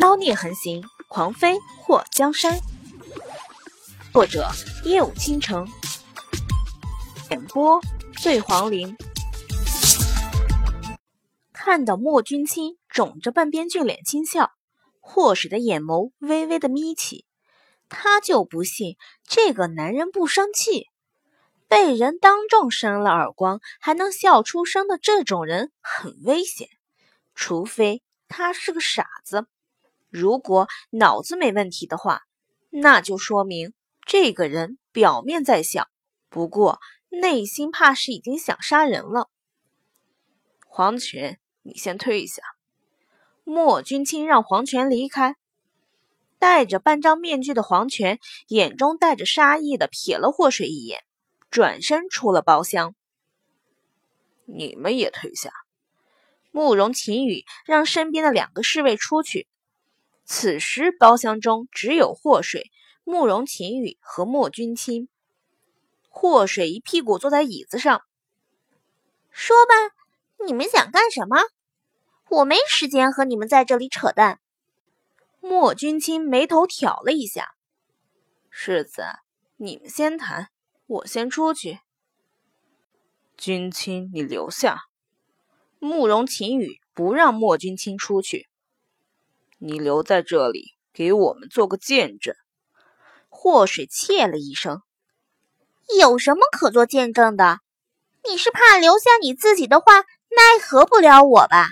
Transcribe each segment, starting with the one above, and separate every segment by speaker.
Speaker 1: 妖孽横行，狂飞祸江山。作者：夜舞倾城，演播：醉黄林。看到莫君清肿着半边俊脸轻笑，霍水的眼眸微微的眯起。他就不信这个男人不生气。被人当众扇了耳光还能笑出声的这种人很危险，除非他是个傻子。如果脑子没问题的话，那就说明这个人表面在笑，不过内心怕是已经想杀人了。黄泉，你先退下。莫君清让黄泉离开。戴着半张面具的黄泉眼中带着杀意的瞥了霍水一眼。转身出了包厢，
Speaker 2: 你们也退下。
Speaker 1: 慕容秦羽让身边的两个侍卫出去。此时包厢中只有祸水、慕容秦羽和莫君清。祸水一屁股坐在椅子上，
Speaker 3: 说吧，你们想干什么？我没时间和你们在这里扯淡。
Speaker 1: 莫君清眉头挑了一下，世子，你们先谈。我先出去，
Speaker 2: 君清，你留下。
Speaker 1: 慕容秦羽不让莫君清出去，
Speaker 2: 你留在这里，给我们做个见证。
Speaker 1: 祸水切了一声：“
Speaker 3: 有什么可做见证的？你是怕留下你自己的话，奈何不了我吧？”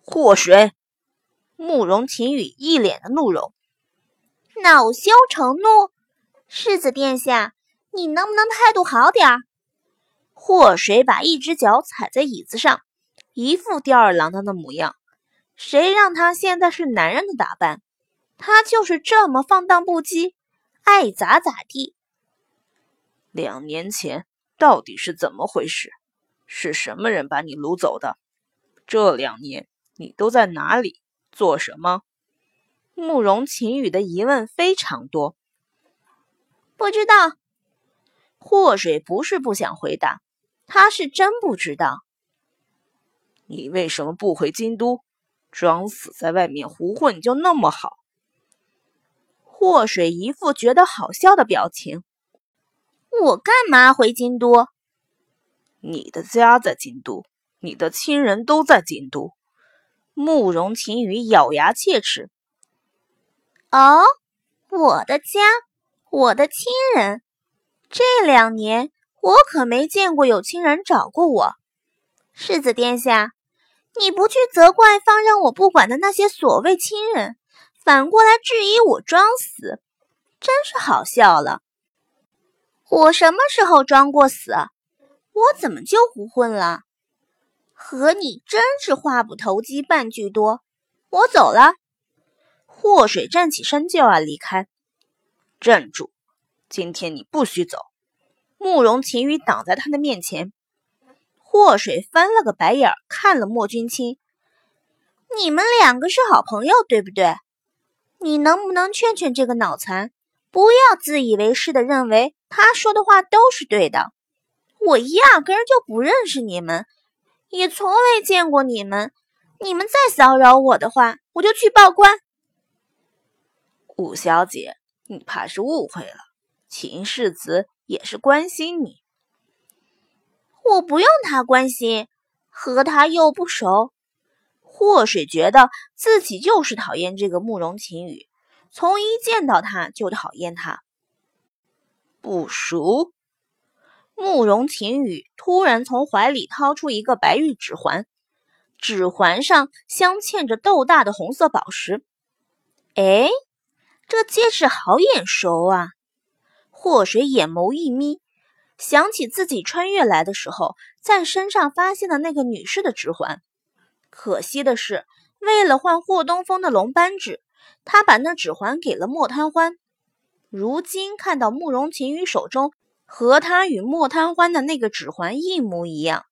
Speaker 1: 祸水，慕容晴雨一脸的怒容，
Speaker 3: 恼羞成怒。世子殿下，你能不能态度好点儿？
Speaker 1: 祸水把一只脚踩在椅子上，一副吊儿郎当的模样。谁让他现在是男人的打扮？他就是这么放荡不羁，爱咋咋地。
Speaker 2: 两年前到底是怎么回事？是什么人把你掳走的？这两年你都在哪里做什么？
Speaker 1: 慕容晴雨的疑问非常多。
Speaker 3: 不知道，
Speaker 1: 祸水不是不想回答，他是真不知道。
Speaker 2: 你为什么不回京都，装死在外面胡混就那么好？
Speaker 1: 祸水一副觉得好笑的表情。
Speaker 3: 我干嘛回京都？
Speaker 2: 你的家在京都，你的亲人都在京都。
Speaker 1: 慕容晴雨咬牙切齿。
Speaker 3: 哦，我的家。我的亲人，这两年我可没见过有亲人找过我。世子殿下，你不去责怪放任我不管的那些所谓亲人，反过来质疑我装死，真是好笑了。我什么时候装过死？我怎么就胡混了？和你真是话不投机半句多。我走了。
Speaker 1: 祸水站起身就要离开。站住！今天你不许走！慕容秦羽挡在他的面前。祸水翻了个白眼，看了莫君清：“
Speaker 3: 你们两个是好朋友，对不对？你能不能劝劝这个脑残，不要自以为是的认为他说的话都是对的？我压根就不认识你们，也从未见过你们。你们再骚扰我的话，我就去报官。”
Speaker 2: 五小姐。你怕是误会了，秦世子也是关心你。
Speaker 3: 我不用他关心，和他又不熟。
Speaker 1: 祸水觉得自己就是讨厌这个慕容秦羽，从一见到他就讨厌他。
Speaker 2: 不熟。
Speaker 1: 慕容秦羽突然从怀里掏出一个白玉指环，指环上镶嵌着豆大的红色宝石。哎。这戒指好眼熟啊！祸水眼眸一眯，想起自己穿越来的时候在身上发现的那个女士的指环。可惜的是，为了换霍东风的龙斑指，他把那指环给了莫贪欢。如今看到慕容晴雨手中和他与莫贪欢的那个指环一模一样，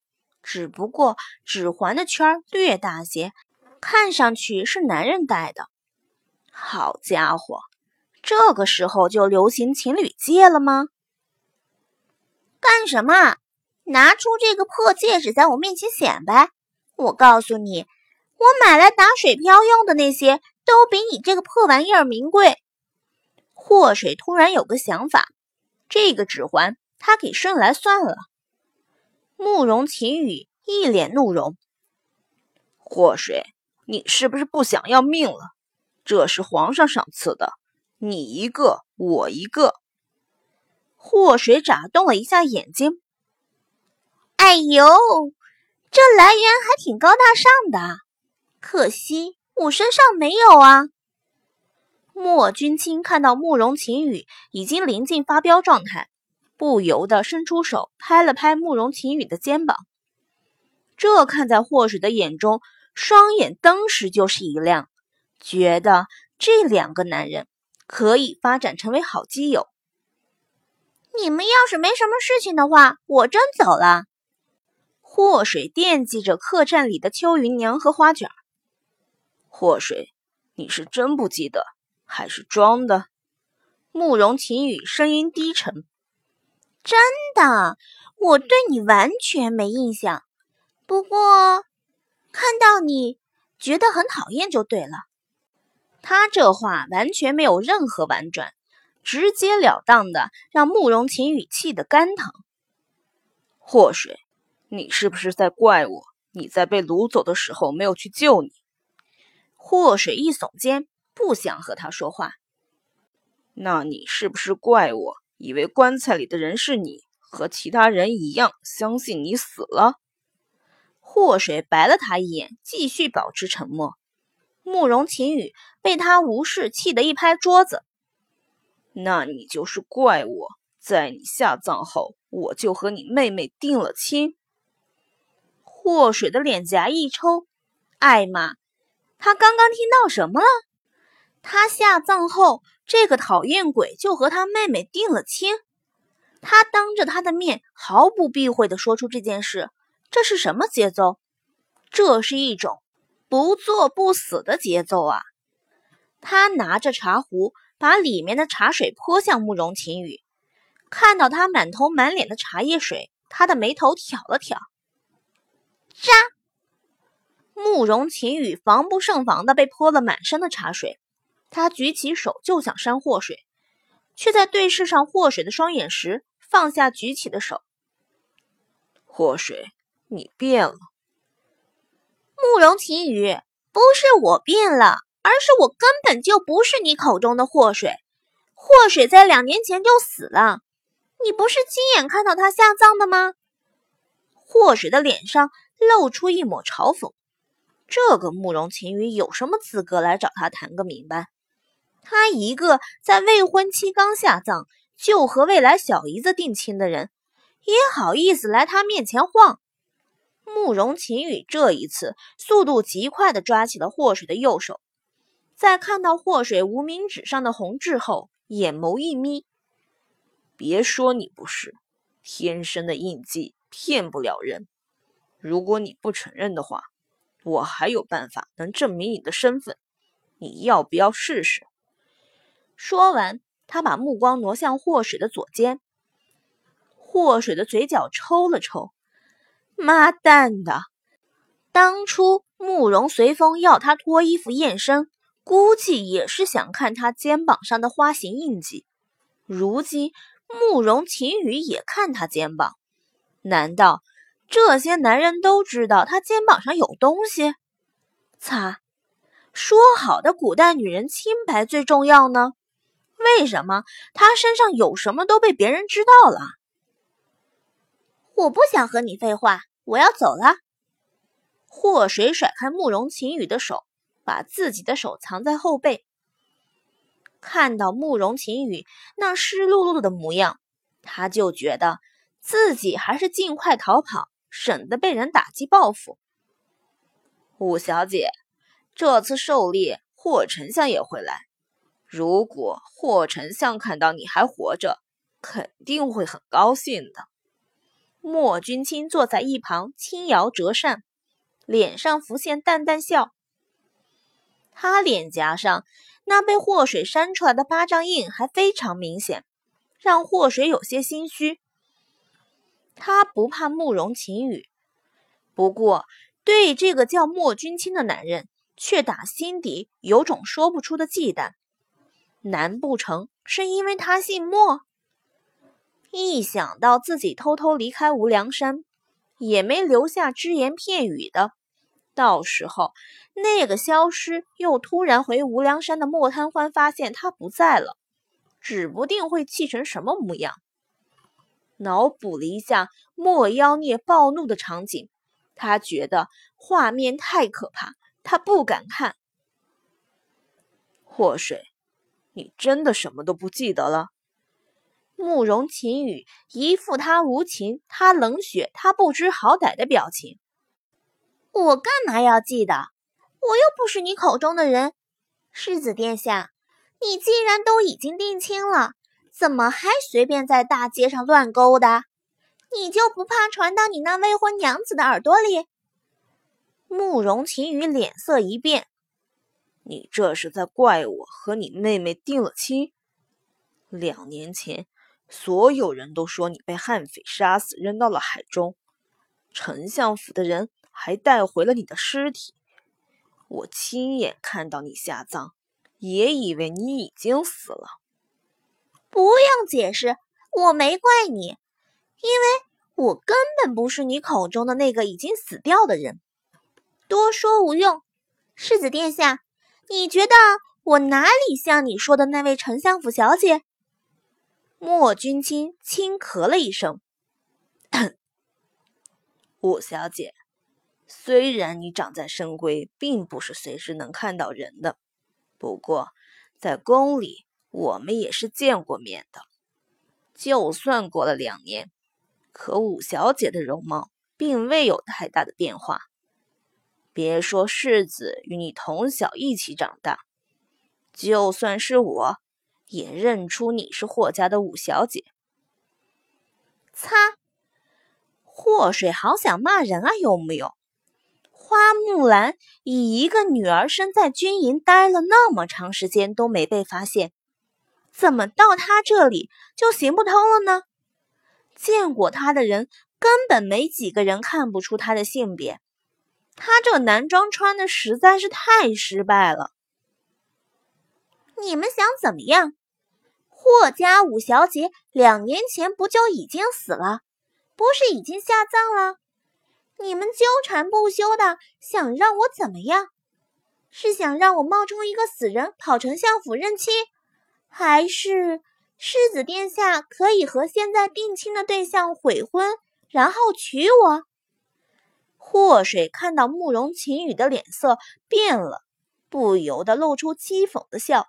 Speaker 1: 只不过指环的圈略大些，看上去是男人戴的。好家伙，这个时候就流行情侣戒了吗？
Speaker 3: 干什么？拿出这个破戒指在我面前显摆！我告诉你，我买来打水漂用的那些，都比你这个破玩意儿名贵。
Speaker 1: 祸水突然有个想法，这个指环他给顺来算了。慕容晴雨一脸怒容：“
Speaker 2: 祸水，你是不是不想要命了？这是皇上赏赐的，你一个，我一个。”
Speaker 1: 祸水眨动了一下眼睛：“
Speaker 3: 哎呦，这来源还挺高大上的，可惜我身上没有啊。”
Speaker 1: 莫君清看到慕容晴雨已经临近发飙状态。不由得伸出手拍了拍慕容晴雨的肩膀，这看在祸水的眼中，双眼登时就是一亮，觉得这两个男人可以发展成为好基友。
Speaker 3: 你们要是没什么事情的话，我真走了。
Speaker 1: 祸水惦记着客栈里的秋云娘和花卷。
Speaker 2: 祸水，你是真不记得，还是装的？
Speaker 1: 慕容晴雨声音低沉。
Speaker 3: 真的，我对你完全没印象。不过看到你觉得很讨厌就对了。
Speaker 1: 他这话完全没有任何婉转，直截了当的让慕容晴雨气得肝疼。
Speaker 2: 祸水，你是不是在怪我？你在被掳走的时候没有去救你？
Speaker 1: 祸水一耸肩，不想和他说话。
Speaker 2: 那你是不是怪我？以为棺材里的人是你，和其他人一样，相信你死了。
Speaker 1: 祸水白了他一眼，继续保持沉默。慕容晴雨被他无视，气得一拍桌子：“
Speaker 2: 那你就是怪我，在你下葬后，我就和你妹妹定了亲。”
Speaker 1: 祸水的脸颊一抽，艾玛，他刚刚听到什么了？他下葬后。这个讨厌鬼就和他妹妹定了亲，他当着他的面毫不避讳地说出这件事，这是什么节奏？这是一种不做不死的节奏啊！他拿着茶壶，把里面的茶水泼向慕容晴雨，看到他满头满脸的茶叶水，他的眉头挑了挑。
Speaker 3: 扎！
Speaker 1: 慕容晴雨防不胜防的被泼了满身的茶水。他举起手就想扇祸水，却在对视上祸水的双眼时放下举起的手。
Speaker 2: 祸水，你变了。
Speaker 3: 慕容晴雨，不是我变了，而是我根本就不是你口中的祸水。祸水在两年前就死了，你不是亲眼看到他下葬的吗？
Speaker 1: 祸水的脸上露出一抹嘲讽。这个慕容晴雨有什么资格来找他谈个明白？他一个在未婚妻刚下葬就和未来小姨子定亲的人，也好意思来他面前晃？慕容晴雨这一次速度极快地抓起了祸水的右手，在看到祸水无名指上的红痣后，眼眸一眯：“
Speaker 2: 别说你不是，天生的印记骗不了人。如果你不承认的话，我还有办法能证明你的身份。你要不要试试？”
Speaker 1: 说完，他把目光挪向祸水的左肩。祸水的嘴角抽了抽，妈蛋的！当初慕容随风要他脱衣服验身，估计也是想看他肩膀上的花形印记。如今慕容晴雨也看他肩膀，难道这些男人都知道他肩膀上有东西？擦！说好的古代女人清白最重要呢？为什么他身上有什么都被别人知道了？
Speaker 3: 我不想和你废话，我要走了。
Speaker 1: 祸水甩开慕容晴雨的手，把自己的手藏在后背。看到慕容晴雨那湿漉漉的模样，他就觉得自己还是尽快逃跑，省得被人打击报复。
Speaker 2: 五小姐，这次狩猎，霍丞相也会来。如果霍丞相看到你还活着，肯定会很高兴的。
Speaker 1: 莫君清坐在一旁轻摇折扇，脸上浮现淡淡笑。他脸颊上那被祸水扇出来的巴掌印还非常明显，让祸水有些心虚。他不怕慕容晴雨，不过对这个叫莫君清的男人，却打心底有种说不出的忌惮。难不成是因为他姓莫？一想到自己偷偷离开无量山，也没留下只言片语的，到时候那个消失又突然回无量山的莫贪欢发现他不在了，指不定会气成什么模样。脑补了一下莫妖孽暴怒的场景，他觉得画面太可怕，他不敢看。
Speaker 2: 祸水，你真的什么都不记得了？
Speaker 1: 慕容晴雨一副他无情、他冷血、他不知好歹的表情。
Speaker 3: 我干嘛要记得？我又不是你口中的人。世子殿下，你既然都已经定亲了，怎么还随便在大街上乱勾搭？你就不怕传到你那未婚娘子的耳朵里？
Speaker 1: 慕容晴雨脸色一变：“
Speaker 2: 你这是在怪我和你妹妹定了亲？两年前。”所有人都说你被悍匪杀死，扔到了海中。丞相府的人还带回了你的尸体。我亲眼看到你下葬，也以为你已经死了。
Speaker 3: 不用解释，我没怪你，因为我根本不是你口中的那个已经死掉的人。多说无用，世子殿下，你觉得我哪里像你说的那位丞相府小姐？
Speaker 1: 莫君清轻咳了一声：“
Speaker 2: 五小姐，虽然你长在深闺，并不是随时能看到人的，不过在宫里，我们也是见过面的。就算过了两年，可五小姐的容貌并未有太大的变化。别说世子与你从小一起长大，就算是我。”也认出你是霍家的五小姐。
Speaker 1: 擦！祸水好想骂人啊，有木有？花木兰以一个女儿身在军营待了那么长时间都没被发现，怎么到她这里就行不通了呢？见过她的人根本没几个人看不出她的性别，她这男装穿的实在是太失败了。
Speaker 3: 你们想怎么样？霍家五小姐两年前不就已经死了，不是已经下葬了？你们纠缠不休的，想让我怎么样？是想让我冒充一个死人跑丞相府认亲，还是世子殿下可以和现在定亲的对象悔婚，然后娶我？
Speaker 1: 祸水看到慕容晴雨的脸色变了，不由得露出讥讽的笑。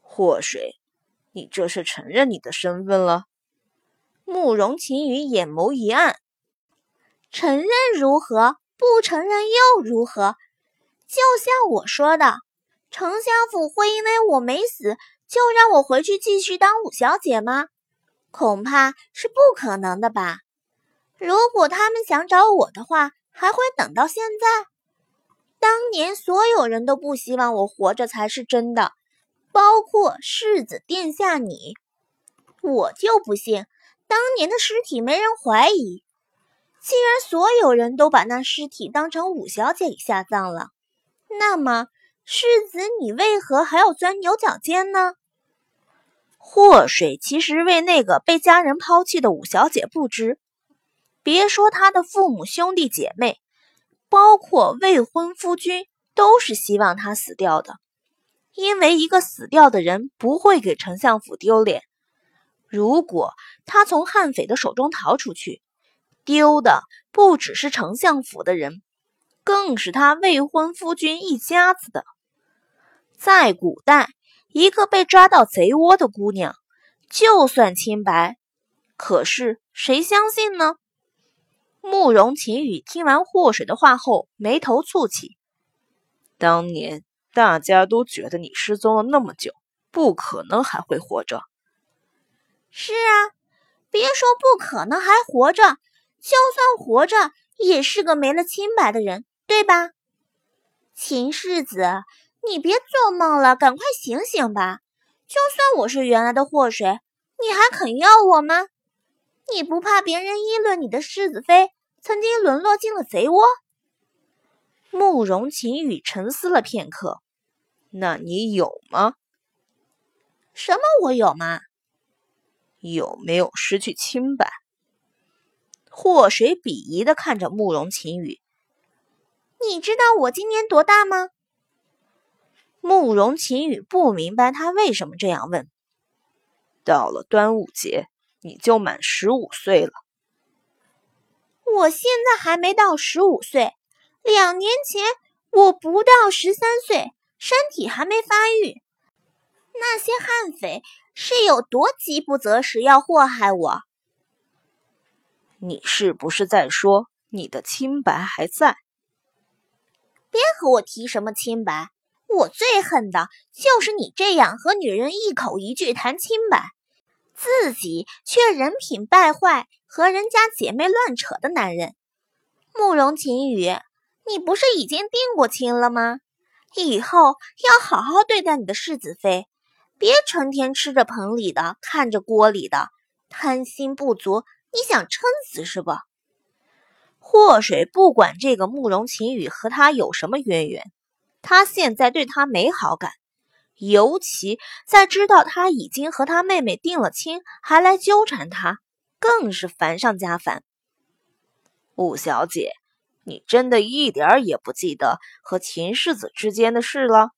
Speaker 2: 祸水。你这是承认你的身份了？
Speaker 1: 慕容晴雨眼眸一暗，
Speaker 3: 承认如何？不承认又如何？就像我说的，丞相府会因为我没死就让我回去继续当五小姐吗？恐怕是不可能的吧。如果他们想找我的话，还会等到现在？当年所有人都不希望我活着才是真的。包括世子殿下你，我就不信当年的尸体没人怀疑。既然所有人都把那尸体当成五小姐给下葬了，那么世子你为何还要钻牛角尖呢？
Speaker 1: 祸水其实为那个被家人抛弃的五小姐不知，别说他的父母兄弟姐妹，包括未婚夫君，都是希望他死掉的。因为一个死掉的人不会给丞相府丢脸。如果他从悍匪的手中逃出去，丢的不只是丞相府的人，更是他未婚夫君一家子的。在古代，一个被抓到贼窝的姑娘，就算清白，可是谁相信呢？慕容晴雨听完祸水的话后，眉头蹙起。
Speaker 2: 当年。大家都觉得你失踪了那么久，不可能还会活着。
Speaker 3: 是啊，别说不可能还活着，就算活着，也是个没了清白的人，对吧？秦世子，你别做梦了，赶快醒醒吧！就算我是原来的祸水，你还肯要我吗？你不怕别人议论你的世子妃曾经沦落进了贼窝？
Speaker 1: 慕容晴雨沉思了片刻，
Speaker 2: 那你有吗？
Speaker 3: 什么？我有吗？
Speaker 2: 有没有失去清白？
Speaker 1: 祸水鄙夷的看着慕容晴雨。
Speaker 3: 你知道我今年多大吗？
Speaker 1: 慕容晴雨不明白他为什么这样问。
Speaker 2: 到了端午节，你就满十五岁了。
Speaker 3: 我现在还没到十五岁，两年前我不到十三岁，身体还没发育。那些悍匪是有多饥不择食要祸害我？
Speaker 2: 你是不是在说你的清白还在？
Speaker 3: 别和我提什么清白！我最恨的就是你这样和女人一口一句谈清白，自己却人品败坏，和人家姐妹乱扯的男人。慕容晴雨，你不是已经定过亲了吗？以后要好好对待你的世子妃，别成天吃着盆里的，看着锅里的，贪心不足。你想撑死是不？
Speaker 1: 祸水不管这个慕容晴雨和他有什么渊源。他现在对他没好感，尤其在知道他已经和他妹妹定了亲，还来纠缠他，更是烦上加烦。
Speaker 2: 五小姐，你真的一点也不记得和秦世子之间的事了？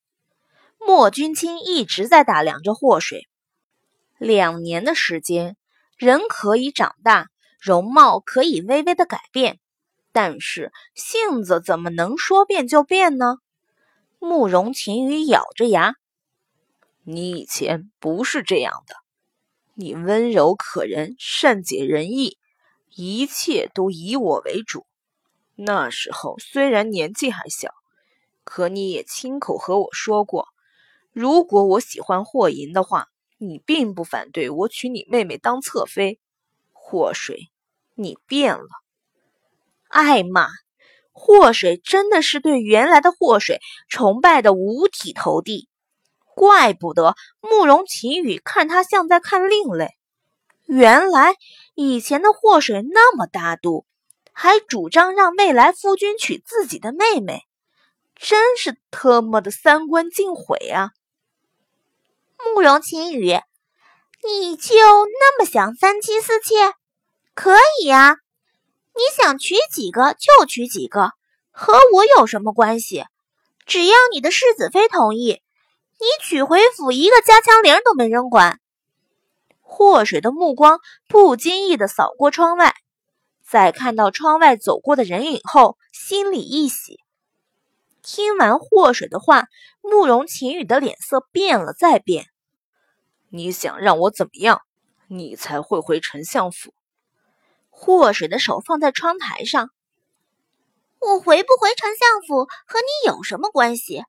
Speaker 1: 莫君清一直在打量着祸水。两年的时间，人可以长大，容貌可以微微的改变，但是性子怎么能说变就变呢？慕容晴雨咬着牙：“
Speaker 2: 你以前不是这样的，你温柔可人，善解人意，一切都以我为主。那时候虽然年纪还小，可你也亲口和我说过，如果我喜欢霍银的话，你并不反对我娶你妹妹当侧妃。祸水，你变了，
Speaker 1: 艾玛。”祸水真的是对原来的祸水崇拜的五体投地，怪不得慕容晴雨看他像在看另类。原来以前的祸水那么大度，还主张让未来夫君娶自己的妹妹，真是特么的三观尽毁啊！
Speaker 3: 慕容晴雨，你就那么想三妻四妾？可以呀。你想娶几个就娶几个，和我有什么关系？只要你的世子妃同意，你娶回府一个加强铃都没人管。
Speaker 1: 祸水的目光不经意的扫过窗外，在看到窗外走过的人影后，心里一喜。听完祸水的话，慕容晴雨的脸色变了再变。
Speaker 2: 你想让我怎么样？你才会回丞相府？
Speaker 1: 祸水的手放在窗台上。
Speaker 3: 我回不回丞相府和你有什么关系？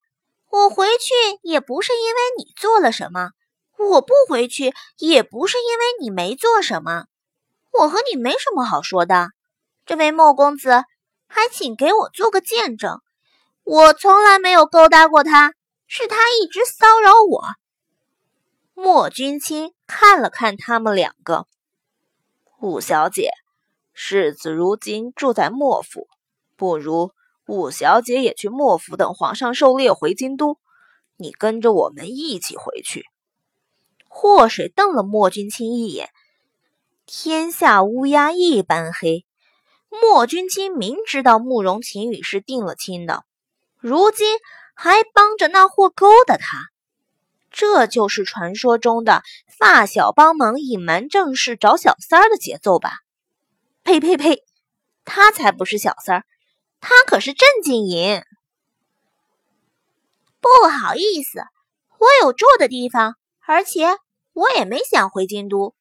Speaker 3: 我回去也不是因为你做了什么，我不回去也不是因为你没做什么。我和你没什么好说的。这位莫公子，还请给我做个见证，我从来没有勾搭过他，是他一直骚扰我。
Speaker 1: 莫君清看了看他们两个，
Speaker 2: 五小姐。世子如今住在莫府，不如五小姐也去莫府等皇上狩猎回京都，你跟着我们一起回去。
Speaker 1: 祸水瞪了莫君清一眼，天下乌鸦一般黑。莫君清明知道慕容晴雨是定了亲的，如今还帮着那货勾搭他，这就是传说中的发小帮忙隐瞒正事找小三儿的节奏吧？呸呸呸！他才不是小三儿，他可是正经人。
Speaker 3: 不好意思，我有住的地方，而且我也没想回京都。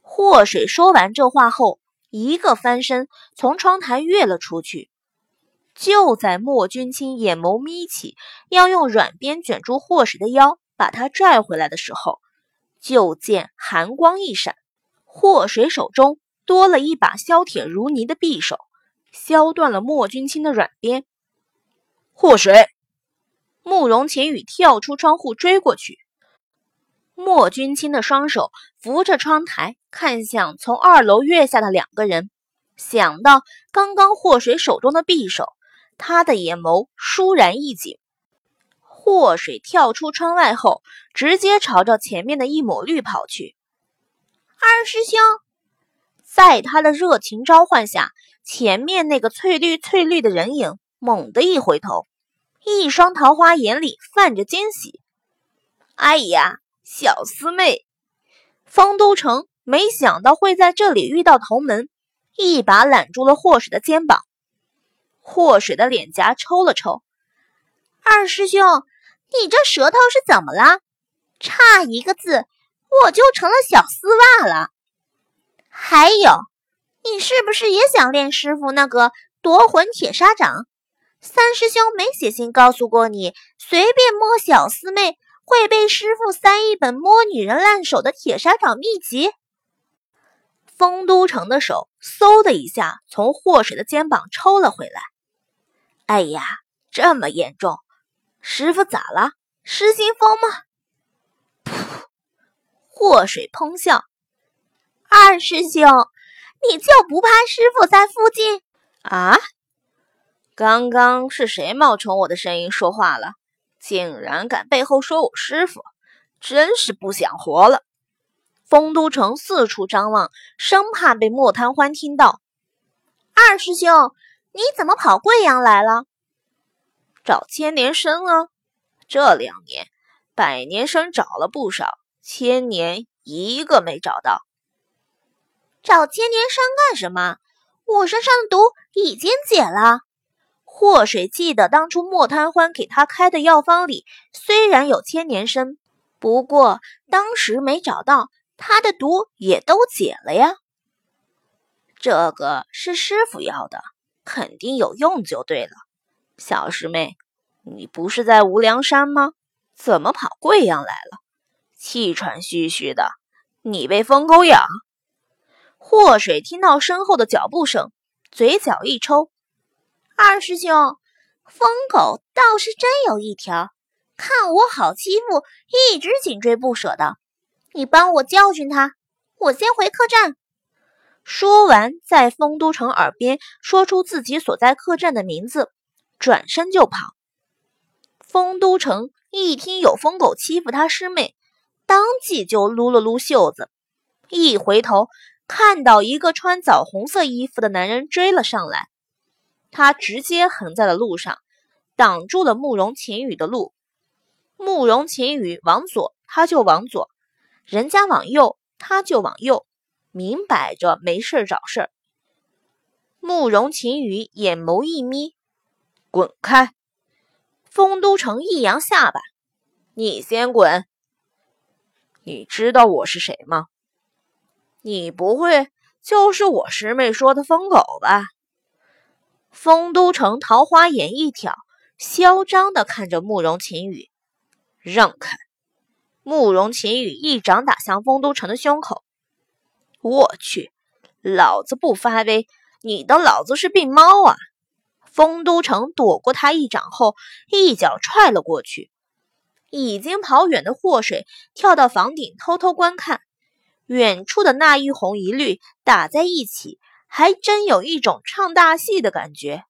Speaker 1: 祸水说完这话后，一个翻身从窗台跃了出去。就在莫君清眼眸眯起，要用软鞭卷住祸水的腰，把他拽回来的时候，就见寒光一闪，祸水手中。多了一把削铁如泥的匕首，削断了莫君清的软鞭。
Speaker 2: 祸水，
Speaker 1: 慕容晴雨跳出窗户追过去。莫君清的双手扶着窗台，看向从二楼跃下的两个人，想到刚刚祸水手中的匕首，他的眼眸倏然一紧。祸水跳出窗外后，直接朝着前面的一抹绿跑去。
Speaker 3: 二师兄，
Speaker 1: 在他的热情召唤下，前面那个翠绿翠绿的人影猛地一回头，一双桃花眼里泛着惊喜。
Speaker 2: 哎呀，小师妹！
Speaker 1: 方都城没想到会在这里遇到同门，一把揽住了祸水的肩膀。祸水的脸颊抽了抽，
Speaker 3: 二师兄，你这舌头是怎么了？差一个字，我就成了小丝袜了。还有，你是不是也想练师傅那个夺魂铁砂掌？三师兄没写信告诉过你，随便摸小师妹。会被师傅塞一本摸女人烂手的铁砂掌秘籍。
Speaker 1: 丰都城的手嗖的一下从祸水的肩膀抽了回来。
Speaker 2: 哎呀，这么严重！师傅咋了？失心疯吗？
Speaker 1: 噗！祸水喷笑。
Speaker 3: 二师兄，你就不怕师傅在附近？
Speaker 2: 啊？刚刚是谁冒充我的声音说话了？竟然敢背后说我师傅，真是不想活了！
Speaker 1: 丰都城四处张望，生怕被莫贪欢听到。
Speaker 3: 二师兄，你怎么跑贵阳来了？
Speaker 2: 找千年参啊！这两年百年参找了不少，千年一个没找到。
Speaker 3: 找千年参干什么？我身上的毒已经解了。
Speaker 1: 祸水记得当初莫贪欢给他开的药方里虽然有千年参，不过当时没找到，他的毒也都解了呀。
Speaker 2: 这个是师傅要的，肯定有用就对了。小师妹，你不是在无量山吗？怎么跑贵阳来了？气喘吁吁的，你被疯狗咬？
Speaker 1: 祸水听到身后的脚步声，嘴角一抽。
Speaker 3: 二师兄，疯狗倒是真有一条，看我好欺负，一直紧追不舍的。你帮我教训他，我先回客栈。
Speaker 1: 说完，在丰都城耳边说出自己所在客栈的名字，转身就跑。丰都城一听有疯狗欺负他师妹，当即就撸了撸袖子，一回头看到一个穿枣红色衣服的男人追了上来。他直接横在了路上，挡住了慕容晴雨的路。慕容晴雨往左，他就往左；人家往右，他就往右，明摆着没事找事儿。慕容晴雨眼眸一眯：“
Speaker 2: 滚开！”
Speaker 1: 丰都城一扬下巴：“
Speaker 2: 你先滚！你知道我是谁吗？
Speaker 1: 你不会就是我师妹说的疯狗吧？”丰都城桃花眼一挑，嚣张地看着慕容晴雨，
Speaker 2: 让开！
Speaker 1: 慕容晴雨一掌打向丰都城的胸口。
Speaker 2: 我去，老子不发威，你当老子是病猫啊！
Speaker 1: 丰都城躲过他一掌后，一脚踹了过去。已经跑远的祸水跳到房顶偷偷观看，远处的那一红一绿打在一起。还真有一种唱大戏的感觉。